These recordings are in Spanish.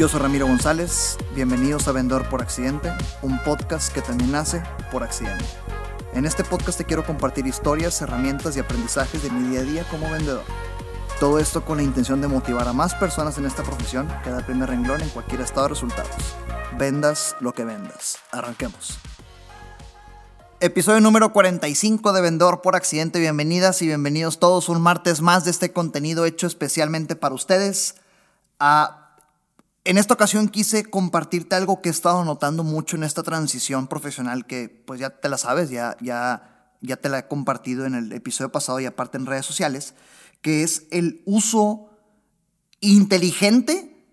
Yo soy Ramiro González, bienvenidos a Vendedor por Accidente, un podcast que también nace por accidente. En este podcast te quiero compartir historias, herramientas y aprendizajes de mi día a día como vendedor. Todo esto con la intención de motivar a más personas en esta profesión que da el primer renglón en cualquier estado de resultados. Vendas lo que vendas. Arranquemos. Episodio número 45 de Vendedor por Accidente. Bienvenidas y bienvenidos todos un martes más de este contenido hecho especialmente para ustedes. Ah, en esta ocasión quise compartirte algo que he estado notando mucho en esta transición profesional que pues ya te la sabes, ya, ya, ya te la he compartido en el episodio pasado y aparte en redes sociales, que es el uso inteligente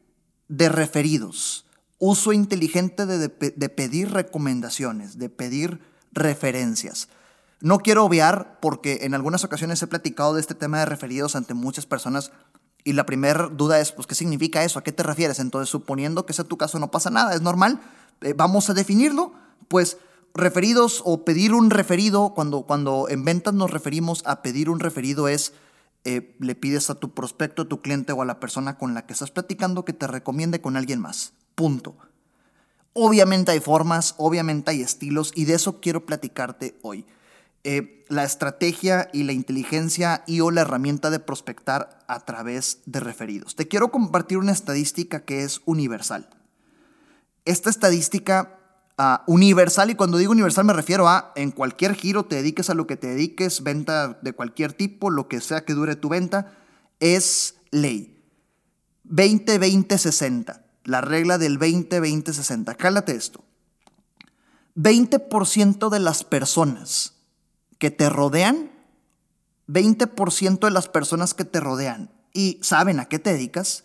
de referidos, uso inteligente de, de, de pedir recomendaciones, de pedir referencias. No quiero obviar porque en algunas ocasiones he platicado de este tema de referidos ante muchas personas y la primera duda es, pues, ¿qué significa eso? ¿A qué te refieres? Entonces, suponiendo que sea tu caso, no pasa nada, es normal. Eh, vamos a definirlo. Pues, referidos o pedir un referido, cuando, cuando en ventas nos referimos a pedir un referido es, eh, le pides a tu prospecto, a tu cliente o a la persona con la que estás platicando que te recomiende con alguien más. Punto. Obviamente hay formas, obviamente hay estilos y de eso quiero platicarte hoy. Eh, la estrategia y la inteligencia y o la herramienta de prospectar a través de referidos. Te quiero compartir una estadística que es universal. Esta estadística uh, universal, y cuando digo universal me refiero a en cualquier giro te dediques a lo que te dediques, venta de cualquier tipo, lo que sea que dure tu venta, es ley. 20-20-60 la regla del 20-20-60. Cálate esto. 20% de las personas que te rodean, 20% de las personas que te rodean y saben a qué te dedicas,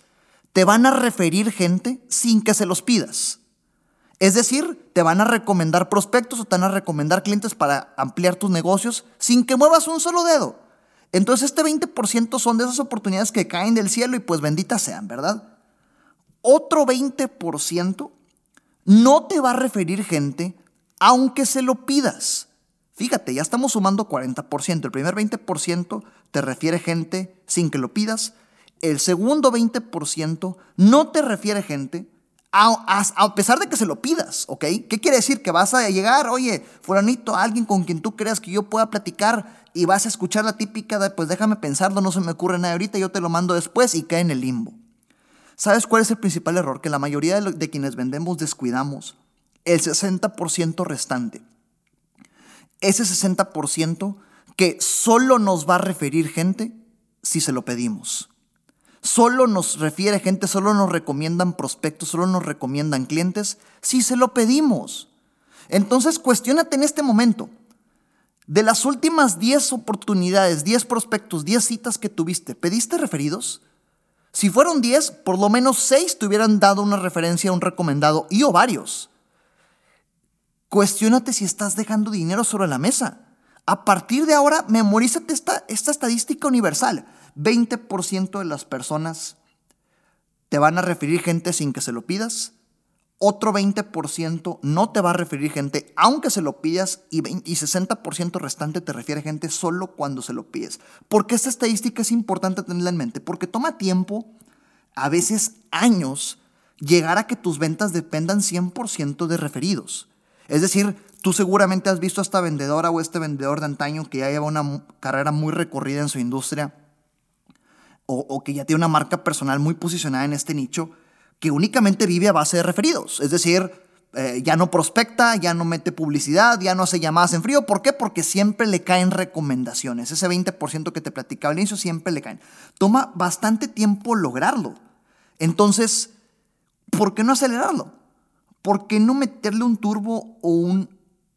te van a referir gente sin que se los pidas. Es decir, te van a recomendar prospectos o te van a recomendar clientes para ampliar tus negocios sin que muevas un solo dedo. Entonces este 20% son de esas oportunidades que caen del cielo y pues benditas sean, ¿verdad? otro 20% no te va a referir gente aunque se lo pidas. Fíjate, ya estamos sumando 40%. El primer 20% te refiere gente sin que lo pidas. El segundo 20% no te refiere gente a, a, pesar de que se lo pidas, ¿ok? ¿Qué quiere decir? Que vas a llegar, oye, fulanito, alguien con quien tú creas que yo pueda platicar y vas a escuchar la típica de, pues déjame pensarlo, no se me ocurre nada ahorita, yo te lo mando después y cae en el limbo. ¿Sabes cuál es el principal error? Que la mayoría de, de quienes vendemos descuidamos el 60% restante. Ese 60% que solo nos va a referir gente si se lo pedimos. Solo nos refiere gente, solo nos recomiendan prospectos, solo nos recomiendan clientes si se lo pedimos. Entonces, cuestionate en este momento. De las últimas 10 oportunidades, 10 prospectos, 10 citas que tuviste, ¿pediste referidos? Si fueron 10, por lo menos 6 te hubieran dado una referencia, un recomendado y o varios. Cuestiónate si estás dejando dinero sobre la mesa. A partir de ahora, memorízate esta, esta estadística universal. 20% de las personas te van a referir gente sin que se lo pidas otro 20% no te va a referir gente aunque se lo pidas y, 60% restante te refiere gente solo cuando se lo pides. Porque esta estadística es importante tenerla en mente? Porque toma tiempo, a veces años, llegar a que tus ventas dependan 100% de referidos. Es decir, tú seguramente has visto a esta vendedora o este vendedor de antaño que ya lleva una carrera muy recorrida en su industria o, que ya tiene una marca personal muy posicionada en este nicho que únicamente vive a base de referidos. Es decir, eh, ya no prospecta, ya no mete publicidad, ya no hace llamadas en frío. ¿Por qué? Porque siempre le caen recomendaciones. Ese 20% que te platicaba al inicio siempre le caen. Toma bastante tiempo lograrlo. Entonces, ¿por qué no acelerarlo? ¿Por qué no meterle un turbo o un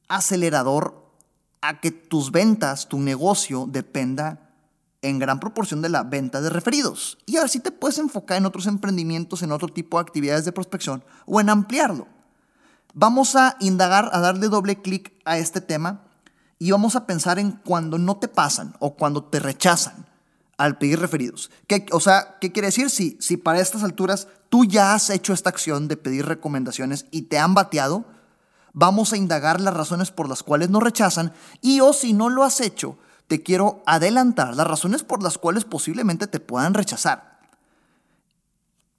acelerador a que tus ventas, tu negocio dependa en gran proporción de la venta de referidos. Y así te puedes enfocar en otros emprendimientos, en otro tipo de actividades de prospección o en ampliarlo. Vamos a indagar, a darle doble clic a este tema y vamos a pensar en cuando no te pasan o cuando te rechazan al pedir referidos. ¿Qué, o sea, ¿qué quiere decir? Si, si para estas alturas tú ya has hecho esta acción de pedir recomendaciones y te han bateado, vamos a indagar las razones por las cuales no rechazan y o si no lo has hecho, te quiero adelantar las razones por las cuales posiblemente te puedan rechazar.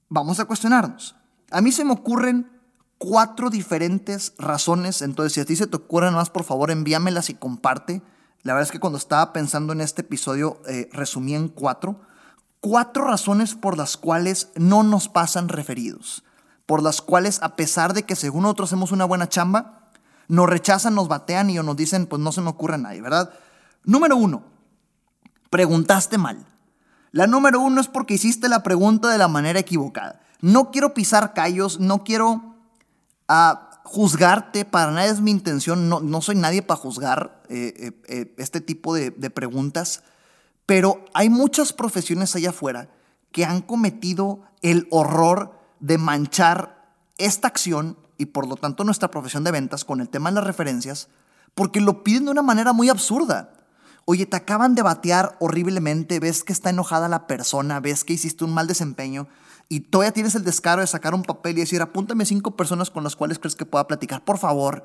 Vamos a cuestionarnos. A mí se me ocurren cuatro diferentes razones, entonces si a ti se te ocurren más, por favor envíamelas y comparte. La verdad es que cuando estaba pensando en este episodio eh, resumí en cuatro. Cuatro razones por las cuales no nos pasan referidos. Por las cuales, a pesar de que según nosotros hacemos una buena chamba, nos rechazan, nos batean y nos dicen, pues no se me ocurre a nadie, ¿verdad? Número uno, preguntaste mal. La número uno es porque hiciste la pregunta de la manera equivocada. No quiero pisar callos, no quiero ah, juzgarte, para nada es mi intención, no, no soy nadie para juzgar eh, eh, eh, este tipo de, de preguntas, pero hay muchas profesiones allá afuera que han cometido el horror de manchar esta acción y por lo tanto nuestra profesión de ventas con el tema de las referencias, porque lo piden de una manera muy absurda. Oye, te acaban de batear horriblemente, ves que está enojada la persona, ves que hiciste un mal desempeño y todavía tienes el descaro de sacar un papel y decir, apúntame cinco personas con las cuales crees que pueda platicar, por favor.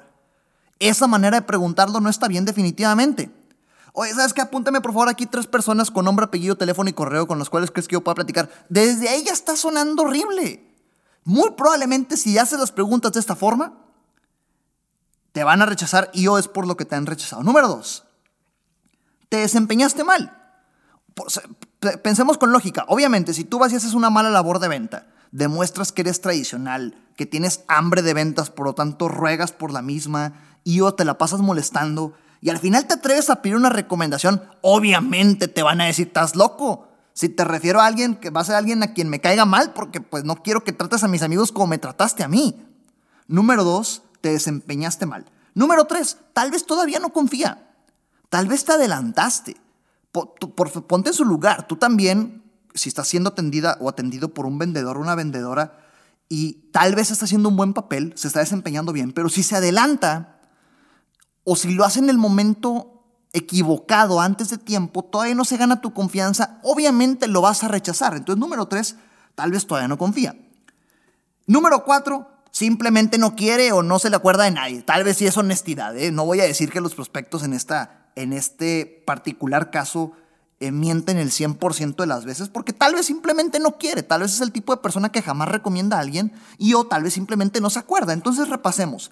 Esa manera de preguntarlo no está bien definitivamente. Oye, ¿sabes qué? Apúntame por favor aquí tres personas con nombre, apellido, teléfono y correo con las cuales crees que yo pueda platicar. Desde ahí ya está sonando horrible. Muy probablemente si haces las preguntas de esta forma, te van a rechazar y o es por lo que te han rechazado. Número dos, te desempeñaste mal. Pensemos con lógica. Obviamente, si tú vas y haces una mala labor de venta, demuestras que eres tradicional, que tienes hambre de ventas, por lo tanto ruegas por la misma y o te la pasas molestando y al final te atreves a pedir una recomendación, obviamente te van a decir, estás loco. Si te refiero a alguien que va a ser alguien a quien me caiga mal, porque pues no quiero que trates a mis amigos como me trataste a mí. Número dos, te desempeñaste mal. Número tres, tal vez todavía no confía. Tal vez te adelantaste. Ponte en su lugar. Tú también, si estás siendo atendida o atendido por un vendedor o una vendedora, y tal vez está haciendo un buen papel, se está desempeñando bien, pero si se adelanta o si lo hace en el momento equivocado antes de tiempo, todavía no se gana tu confianza, obviamente lo vas a rechazar. Entonces, número tres, tal vez todavía no confía. Número cuatro, simplemente no quiere o no se le acuerda de nadie. Tal vez sí es honestidad. ¿eh? No voy a decir que los prospectos en esta en este particular caso eh, mienten el 100% de las veces porque tal vez simplemente no quiere, tal vez es el tipo de persona que jamás recomienda a alguien y o tal vez simplemente no se acuerda. Entonces repasemos.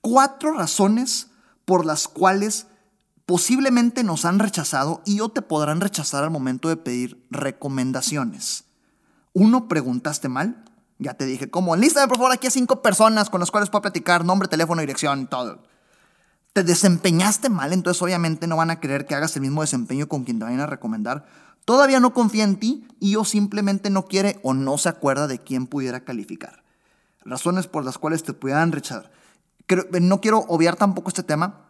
Cuatro razones por las cuales posiblemente nos han rechazado y o te podrán rechazar al momento de pedir recomendaciones. Uno, preguntaste mal. Ya te dije, ¿cómo? Lista por favor aquí a cinco personas con las cuales puedo platicar, nombre, teléfono, dirección, todo te desempeñaste mal, entonces obviamente no van a querer que hagas el mismo desempeño con quien te vayan a recomendar. Todavía no confía en ti y o simplemente no quiere o no se acuerda de quién pudiera calificar. Razones por las cuales te pudieran rechazar. no quiero obviar tampoco este tema.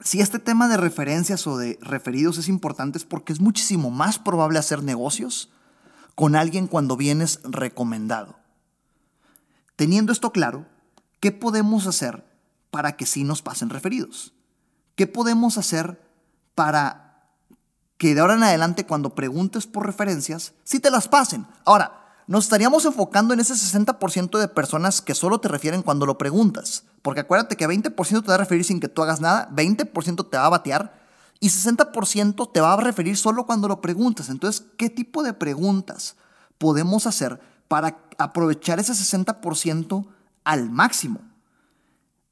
Si este tema de referencias o de referidos es importante es porque es muchísimo más probable hacer negocios con alguien cuando vienes recomendado. Teniendo esto claro, ¿qué podemos hacer para que sí nos pasen referidos? ¿Qué podemos hacer para que de ahora en adelante cuando preguntes por referencias, sí te las pasen? Ahora, nos estaríamos enfocando en ese 60% de personas que solo te refieren cuando lo preguntas. Porque acuérdate que 20% te va a referir sin que tú hagas nada, 20% te va a batear y 60% te va a referir solo cuando lo preguntas. Entonces, ¿qué tipo de preguntas podemos hacer para aprovechar ese 60% al máximo?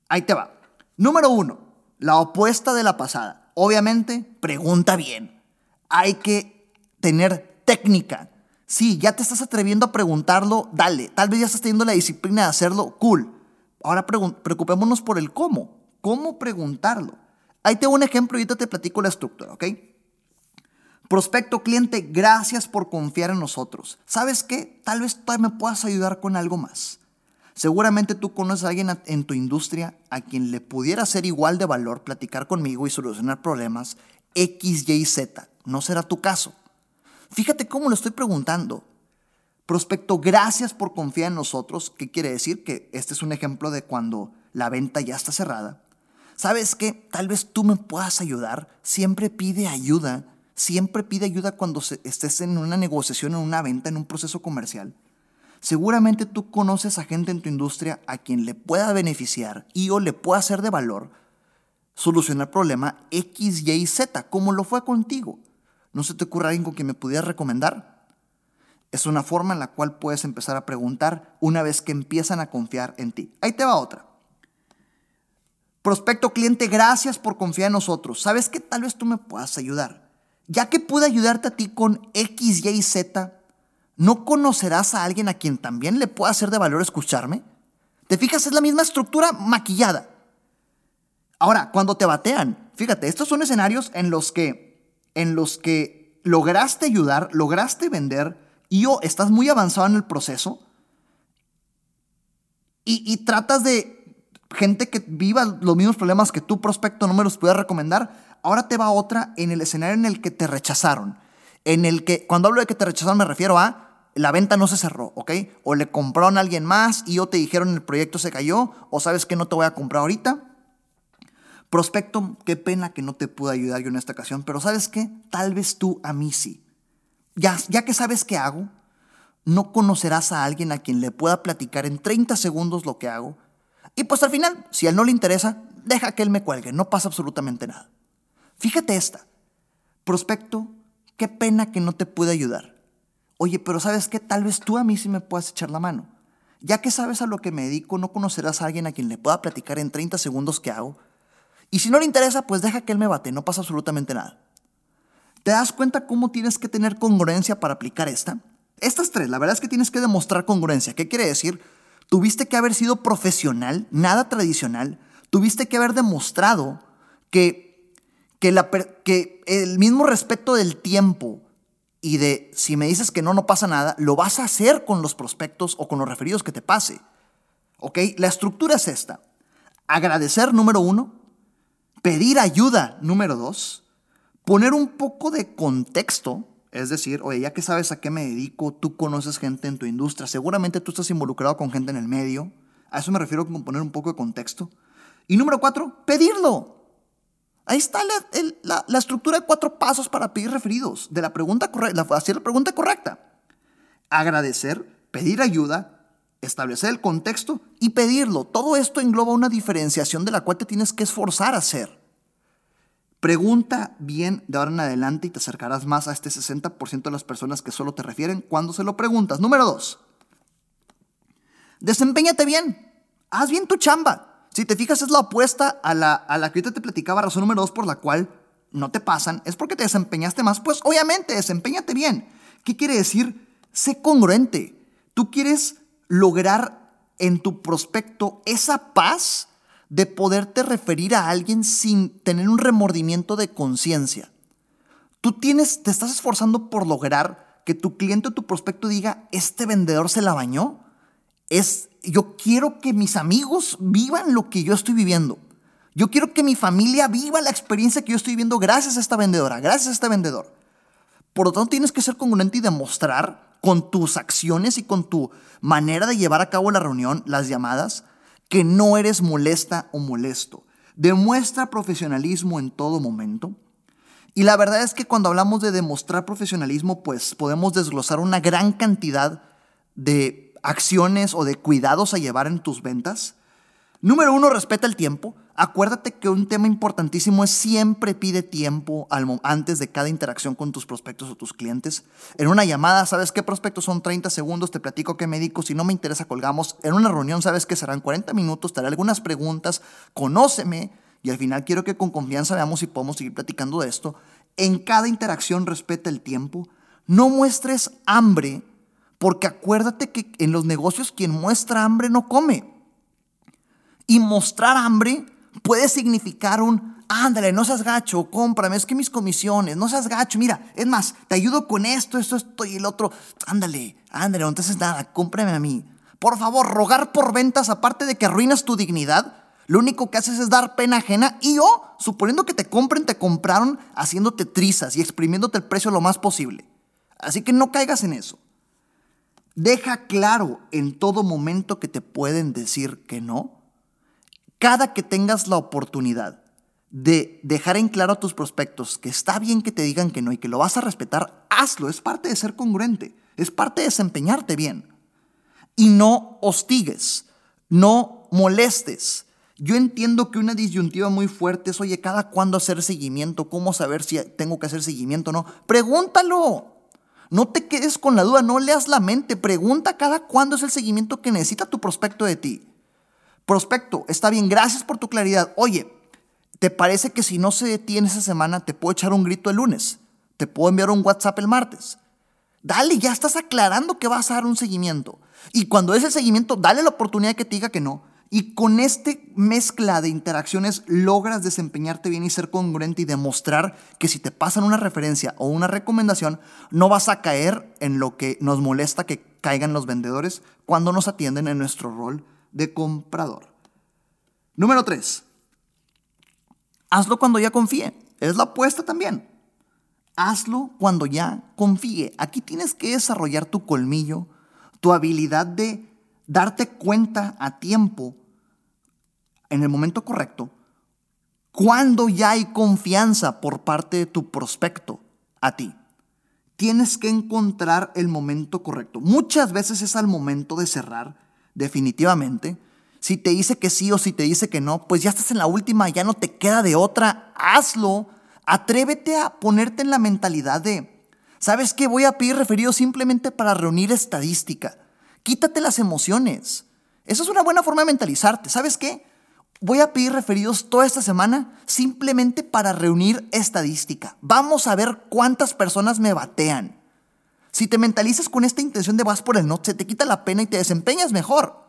Ahí te va. Número uno, la opuesta de la pasada. Obviamente, pregunta bien. Hay que tener técnica. Sí, ya te estás atreviendo a preguntarlo, dale. Tal vez ya estás teniendo la disciplina de hacerlo, cool. Ahora preocupémonos por el cómo. ¿Cómo preguntarlo? Ahí te un ejemplo y ahorita te platico la estructura, ¿ok? Prospecto cliente, gracias por confiar en nosotros. ¿Sabes qué? Tal vez todavía me puedas ayudar con algo más. Seguramente tú conoces a alguien en tu industria a quien le pudiera ser igual de valor platicar conmigo y solucionar problemas X, Y, Z. No será tu caso. Fíjate cómo lo estoy preguntando. Prospecto, gracias por confiar en nosotros. ¿Qué quiere decir? Que este es un ejemplo de cuando la venta ya está cerrada. ¿Sabes qué? Tal vez tú me puedas ayudar. Siempre pide ayuda. Siempre pide ayuda cuando estés en una negociación, en una venta, en un proceso comercial. Seguramente tú conoces a gente en tu industria a quien le pueda beneficiar y o le pueda ser de valor solucionar problema X, Y, Z, como lo fue contigo. ¿No se te ocurre alguien con quien me pudieras recomendar? Es una forma en la cual puedes empezar a preguntar una vez que empiezan a confiar en ti. Ahí te va otra. Prospecto cliente, gracias por confiar en nosotros. ¿Sabes que tal vez tú me puedas ayudar? Ya que pude ayudarte a ti con X, y Z, ¿no conocerás a alguien a quien también le pueda ser de valor escucharme? ¿Te fijas? Es la misma estructura maquillada. Ahora, cuando te batean, fíjate, estos son escenarios en los que, en los que lograste ayudar, lograste vender y o estás muy avanzado en el proceso y, y tratas de gente que viva los mismos problemas que tu prospecto no me los puede recomendar. Ahora te va otra en el escenario en el que te rechazaron. En el que, cuando hablo de que te rechazaron, me refiero a la venta no se cerró, ¿ok? O le compraron a alguien más y o te dijeron el proyecto se cayó, o sabes que no te voy a comprar ahorita. Prospecto, qué pena que no te pude ayudar yo en esta ocasión, pero ¿sabes qué? Tal vez tú a mí sí. Ya, ya que sabes qué hago, no conocerás a alguien a quien le pueda platicar en 30 segundos lo que hago. Y pues al final, si a él no le interesa, deja que él me cuelgue, no pasa absolutamente nada. Fíjate esta. Prospecto, qué pena que no te pude ayudar. Oye, pero ¿sabes qué? Tal vez tú a mí sí me puedas echar la mano. Ya que sabes a lo que me dedico, no conocerás a alguien a quien le pueda platicar en 30 segundos qué hago. Y si no le interesa, pues deja que él me bate, no pasa absolutamente nada. ¿Te das cuenta cómo tienes que tener congruencia para aplicar esta? Estas tres, la verdad es que tienes que demostrar congruencia. ¿Qué quiere decir? Tuviste que haber sido profesional, nada tradicional. Tuviste que haber demostrado que, que, el mismo respeto del tiempo, y de si me dices que no, no pasa nada, lo vas a hacer con los prospectos o con los referidos que te pase. ¿Ok? La estructura es esta. Agradecer, número uno. Pedir ayuda, número dos. Poner un poco de contexto, es decir, oye, ya que sabes a qué me dedico, tú conoces gente en tu industria, seguramente tú estás involucrado con gente en el medio. A eso me refiero con poner un poco de contexto. Y número cuatro, pedirlo. Ahí está la, estructura de cuatro pasos para pedir referidos. De la pregunta correcta, hacer la pregunta correcta. Agradecer, pedir ayuda, establecer el contexto y pedirlo. Todo esto engloba una diferenciación de la cual te tienes que esforzar a hacer. Pregunta bien de ahora en adelante y te acercarás más a este 60% de las personas que solo te refieren cuando se lo preguntas. Número dos. Desempeñate bien. Haz bien tu chamba. Si te fijas, es la opuesta a la, a la que ahorita te platicaba, razón número dos por la cual no te pasan, es porque te desempeñaste más. Pues obviamente, desempeñate bien. ¿Qué quiere decir? Sé congruente. Tú quieres lograr en tu prospecto esa paz de poderte referir a alguien sin tener un remordimiento de conciencia. Tú tienes, te estás esforzando por lograr que tu cliente o tu prospecto diga, este vendedor se la bañó. Es, yo quiero que mis amigos vivan lo que yo estoy viviendo. Yo quiero que mi familia viva la experiencia que yo estoy viviendo gracias a esta vendedora, gracias a este vendedor. Por lo tanto, tienes que ser congruente y demostrar con tus acciones y con tu manera de llevar a cabo la reunión, las llamadas, que no eres molesta o molesto. Demuestra profesionalismo en todo momento. Y la verdad es que cuando hablamos de demostrar profesionalismo, pues podemos desglosar una gran cantidad de acciones o de cuidados a llevar en tus ventas? Número uno, respeta el tiempo. Acuérdate que un tema importantísimo es siempre pide tiempo antes de cada interacción con tus prospectos o tus clientes. En una llamada, ¿sabes qué prospectos son 30 segundos? Te platico qué me. Si no me interesa, colgamos. En una reunión, ¿sabes que serán 40 minutos? Te haré algunas preguntas. Conóceme. Y al final quiero que con confianza veamos si podemos seguir platicando de esto. En cada interacción respeta el tiempo. No muestres hambre porque acuérdate que en los negocios quien muestra hambre no come. Y mostrar hambre puede significar un, ándale, no seas gacho, cómprame, es que mis comisiones, no seas gacho, mira, es más, te ayudo con esto, esto, esto y el otro, ándale, ándale, no haces nada, cómprame a mí. Por favor, rogar por ventas, aparte de que arruinas tu dignidad, lo único que haces es dar pena ajena y o, suponiendo que te compren, te compraron haciéndote trizas y exprimiéndote el precio lo más posible. Así que no caigas en eso. Deja claro en todo momento que te pueden decir que no. Cada que tengas la oportunidad de dejar en claro a tus prospectos que está bien que te digan que no y que lo vas a respetar, hazlo. Es parte de ser congruente. Es parte de desempeñarte bien. Y no hostigues. No molestes. Yo entiendo que una disyuntiva muy fuerte es, oye, cada cuándo hacer seguimiento, cómo saber si tengo que hacer seguimiento o no. Pregúntalo. No te quedes con la duda, no leas la mente, pregunta cada cuándo es el seguimiento que necesita tu prospecto de ti. Prospecto, está bien, gracias por tu claridad. Oye, ¿te parece que si no se detiene esa semana te puedo echar un grito el lunes? ¿Te puedo enviar un WhatsApp el martes? Dale, ya estás aclarando que vas a dar un seguimiento. Y cuando es el seguimiento, dale la oportunidad que te diga que no. Y con este mezcla de interacciones logras desempeñarte bien y ser congruente y demostrar que si te pasan una referencia o una recomendación, no vas a caer en lo que nos molesta que caigan los vendedores cuando nos atienden en nuestro rol de comprador. Número 3. Hazlo cuando ya confíe. Es la apuesta también. Hazlo cuando ya confíe. Aquí tienes que desarrollar tu colmillo, tu habilidad de darte cuenta a tiempo, en el momento correcto, cuando ya hay confianza por parte de tu prospecto a ti. Tienes que encontrar el momento correcto. Muchas veces es al momento de cerrar, definitivamente. Si te dice que sí o si te dice que no, pues ya estás en la última, ya no te queda de otra. Hazlo. Atrévete a ponerte en la mentalidad de, ¿sabes qué? Voy a pedir referido simplemente para reunir estadística. Quítate las emociones. Esa es una buena forma de mentalizarte. ¿Sabes qué? Voy a pedir referidos toda esta semana simplemente para reunir estadística. Vamos a ver cuántas personas me batean. Si te mentalizas con esta intención de vas por el no, se te quita la pena y te desempeñas mejor.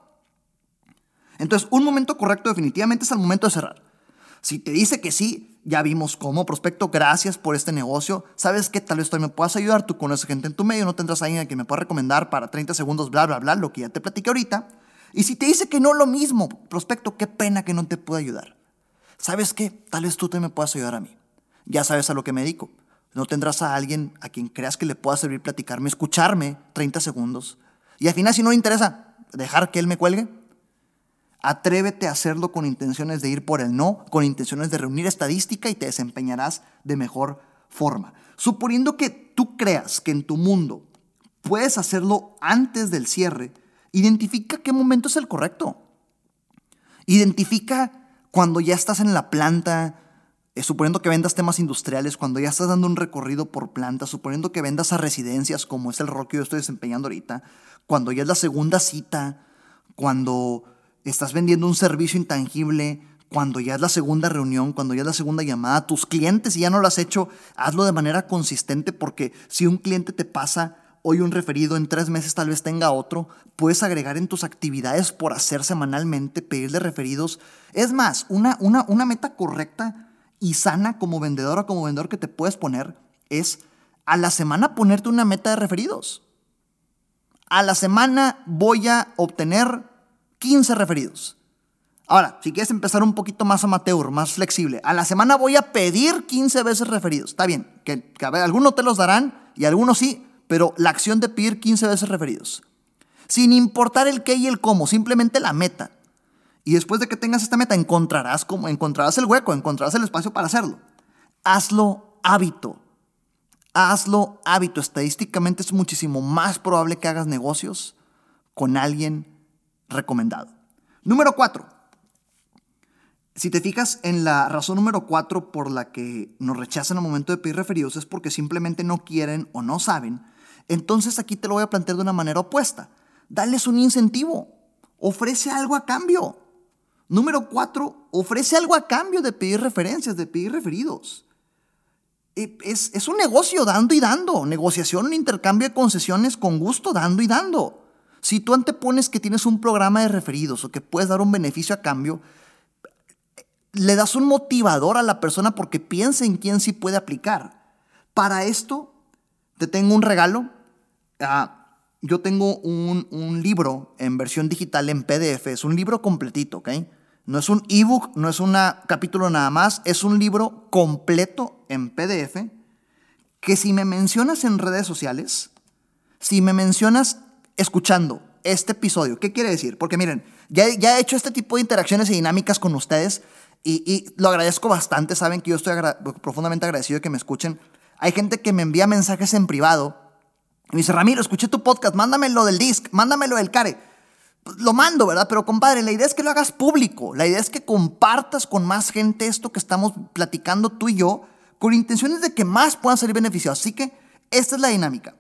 Entonces, un momento correcto definitivamente es el momento de cerrar. Si te dice que sí, ya vimos cómo, prospecto, gracias por este negocio. ¿Sabes qué? Tal vez tú me puedas ayudar, tú conoces gente en tu medio, no tendrás a alguien que me pueda recomendar para 30 segundos, bla, bla, bla, lo que ya te platiqué ahorita. Y si te dice que no lo mismo, prospecto, qué pena que no te pueda ayudar. ¿Sabes qué? Tal vez tú te me puedas ayudar a mí. Ya sabes a lo que me dedico. No tendrás a alguien a quien creas que le pueda servir platicarme, escucharme 30 segundos. Y al final, si no le interesa, dejar que él me cuelgue. Atrévete a hacerlo con intenciones de ir por el no, con intenciones de reunir estadística y te desempeñarás de mejor forma. Suponiendo que tú creas que en tu mundo puedes hacerlo antes del cierre, identifica qué momento es el correcto. Identifica cuando ya estás en la planta, eh, suponiendo que vendas temas industriales, cuando ya estás dando un recorrido por planta, suponiendo que vendas a residencias, como es el rol que yo estoy desempeñando ahorita, cuando ya es la segunda cita, cuando estás vendiendo un servicio intangible, cuando ya es la segunda reunión, cuando ya es la segunda llamada, tus clientes, si ya no lo has hecho, hazlo de manera consistente porque si un cliente te pasa hoy un referido, en tres meses tal vez tenga otro, puedes agregar en tus actividades por hacer semanalmente, pedirle referidos. Es más, una, una, una meta correcta y sana como vendedora, como vendedor que te puedes poner es a la semana ponerte una meta de referidos. A la semana voy a obtener 15 referidos. Ahora, si quieres empezar un poquito más amateur, más flexible, a la semana voy a pedir 15 veces referidos. Está bien, que, que algunos te los darán y algunos sí, pero la acción de pedir 15 veces referidos. Sin importar el qué y el cómo, simplemente la meta. Y después de que tengas esta meta, encontrarás, como, encontrarás el hueco, encontrarás el espacio para hacerlo. Hazlo hábito. Hazlo hábito. Estadísticamente es muchísimo más probable que hagas negocios con alguien recomendado. Número cuatro. Si te fijas en la razón número cuatro por la que nos rechazan al momento de pedir referidos es porque simplemente no quieren o no saben. Entonces aquí te lo voy a plantear de una manera opuesta. Dales un incentivo. Ofrece algo a cambio. Número cuatro, ofrece algo a cambio de pedir referencias, de pedir referidos. E, es, es un negocio dando y dando. Negociación, intercambio de concesiones con gusto, dando y dando. Si tú antepones que tienes un programa de referidos o que puedes dar un beneficio a cambio, le das un motivador a la persona porque piensa en quién sí puede aplicar. Para esto, te tengo un regalo. Ah, yo tengo un, un, libro en versión digital en PDF. Es un libro completito, ¿ok? No es un ebook, no es un capítulo nada más. Es un libro completo en PDF que si me mencionas en redes sociales, si me mencionas escuchando este episodio, ¿qué quiere decir? Porque miren, ya, ya he hecho este tipo de interacciones y dinámicas con ustedes y, lo agradezco bastante. Saben que yo estoy profundamente agradecido de que me escuchen. Hay gente que me envía mensajes en privado y me dice, Ramiro, escuché tu podcast, mándamelo del disc, mándamelo del care. Lo mando, ¿verdad? Pero compadre, la idea es que lo hagas público. La idea es que compartas con más gente esto que estamos platicando tú y yo, con intenciones de que más puedan salir beneficiados. Así que esta es la dinámica.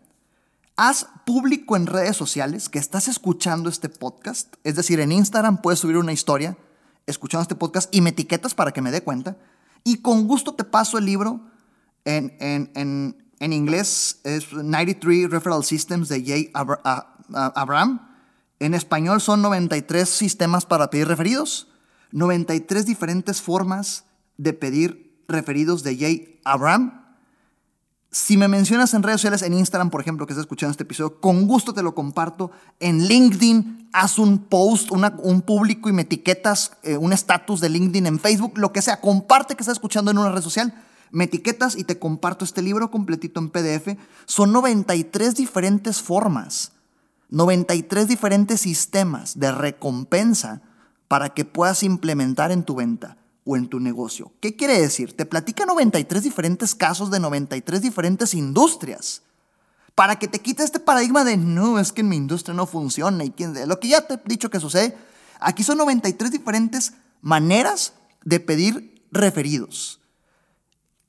Haz público en redes sociales que estás escuchando este podcast. Es decir, en Instagram puedes subir una historia escuchando este podcast y me etiquetas para que me dé cuenta. Y con gusto te paso el libro en, en, inglés, es 93 Referral Systems de Jay Abraham. En español son 93 sistemas para pedir referidos, 93 diferentes formas de pedir referidos de Jay Abraham. Si me mencionas en redes sociales, en Instagram, por ejemplo, que estás escuchando este episodio, con gusto te lo comparto. En LinkedIn, haz un post, un público y me etiquetas eh, un estatus de LinkedIn en Facebook, lo que sea. Comparte que estás escuchando en una red social. Me etiquetas y te comparto este libro completito en PDF. Son 93 diferentes formas, 93 diferentes sistemas de recompensa para que puedas implementar en tu venta o en tu negocio. ¿Qué quiere decir? Te platica 93 diferentes casos de 93 diferentes industrias para que te quite este paradigma de no, es que en mi industria no funciona y quién lo que ya te he dicho que sucede. Aquí son 93 diferentes maneras de pedir referidos.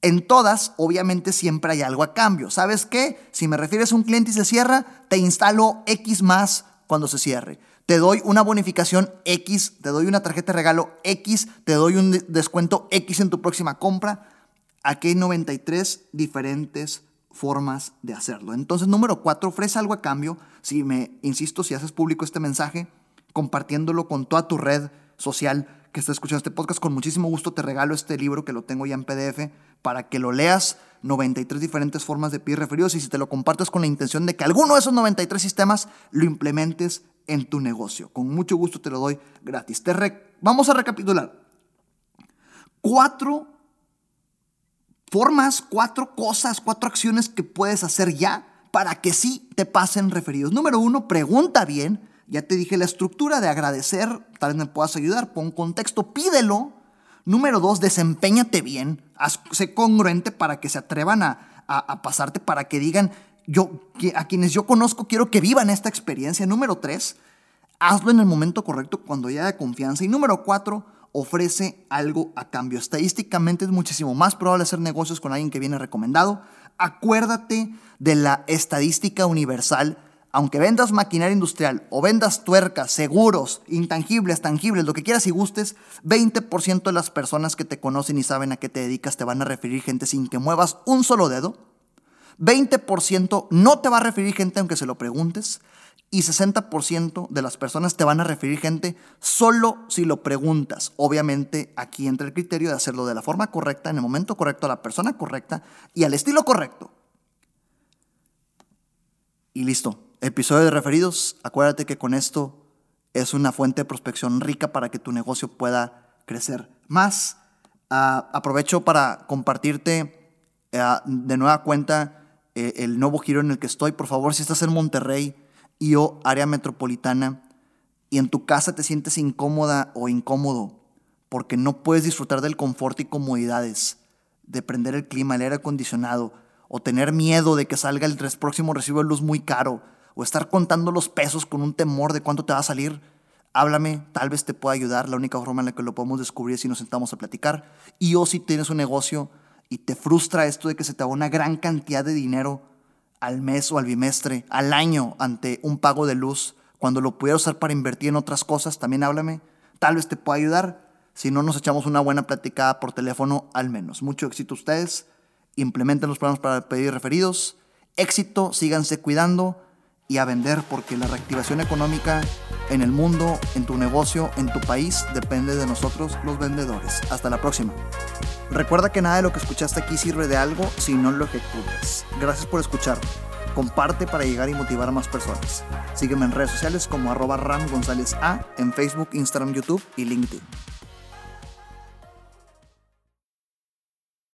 En todas, obviamente, siempre hay algo a cambio. ¿Sabes qué? Si me refieres a un cliente y se cierra, te instalo X más cuando se cierre te doy una bonificación X, te doy una tarjeta de regalo X, te doy un descuento X en tu próxima compra. Aquí hay 93 diferentes formas de hacerlo. Entonces, número cuatro, ofrece algo a cambio. Si me, insisto, si haces público este mensaje, compartiéndolo con toda tu red social que está escuchando este podcast, con muchísimo gusto te regalo este libro que lo tengo ya en PDF para que lo leas. 93 diferentes formas de pedir referidos y si te lo compartes con la intención de que alguno de esos 93 sistemas lo implementes en tu negocio. Con mucho gusto te lo doy gratis. Te Vamos a recapitular. Cuatro formas, cuatro cosas, cuatro acciones que puedes hacer ya para que sí te pasen referidos. Número uno, pregunta bien. Ya te dije la estructura de agradecer, tal vez me puedas ayudar, pon contexto, pídelo. Número dos, desempeñate bien, sé congruente para que se atrevan a, a pasarte, para que digan, yo, a quienes yo conozco quiero que vivan esta experiencia. Número tres, hazlo en el momento correcto cuando ya haya confianza. Y número cuatro, ofrece algo a cambio. Estadísticamente es muchísimo más probable hacer negocios con alguien que viene recomendado. Acuérdate de la estadística universal. Aunque vendas maquinaria industrial o vendas tuercas, seguros, intangibles, tangibles, lo que quieras y gustes, 20% de las personas que te conocen y saben a qué te dedicas te van a referir gente sin que muevas un solo dedo. 20% no te va a referir gente aunque se lo preguntes. Y 60% de las personas te van a referir gente solo si lo preguntas. Obviamente aquí entra el criterio de hacerlo de la forma correcta, en el momento correcto, a la persona correcta y al estilo correcto. Y listo. Episodio de referidos. Acuérdate que con esto es una fuente de prospección rica para que tu negocio pueda crecer más. Ah, aprovecho para compartirte ah, de nueva cuenta eh, el nuevo giro en el que estoy. Por favor, si estás en Monterrey y o área metropolitana y en tu casa te sientes incómoda o incómodo porque no puedes disfrutar del confort y comodidades de prender el clima, el aire acondicionado, o tener miedo de que salga el próximo recibo de luz muy caro, o estar contando los pesos con un temor de cuánto te va a salir, háblame, tal vez te pueda ayudar. La única forma en la que lo podemos descubrir es si nos sentamos a platicar. Y o si tienes un negocio y te frustra esto de que se te va una gran cantidad de dinero al mes o al bimestre, al año ante un pago de luz, cuando lo pudiera usar para invertir en otras cosas, también háblame. Tal vez te pueda ayudar. Si no, nos echamos una buena platicada por teléfono al menos. Mucho éxito ustedes. Implementen los planes para pedir referidos. Éxito, síganse cuidando y a vender porque la reactivación económica en el mundo, en tu negocio, en tu país, depende de nosotros los vendedores. Hasta la próxima. Recuerda que nada de lo que escuchaste aquí sirve de algo si no lo ejecutas. Gracias por escuchar. Comparte para llegar y motivar a más personas. Sígueme en redes sociales como arroba Ram González A en Facebook, Instagram, YouTube y LinkedIn.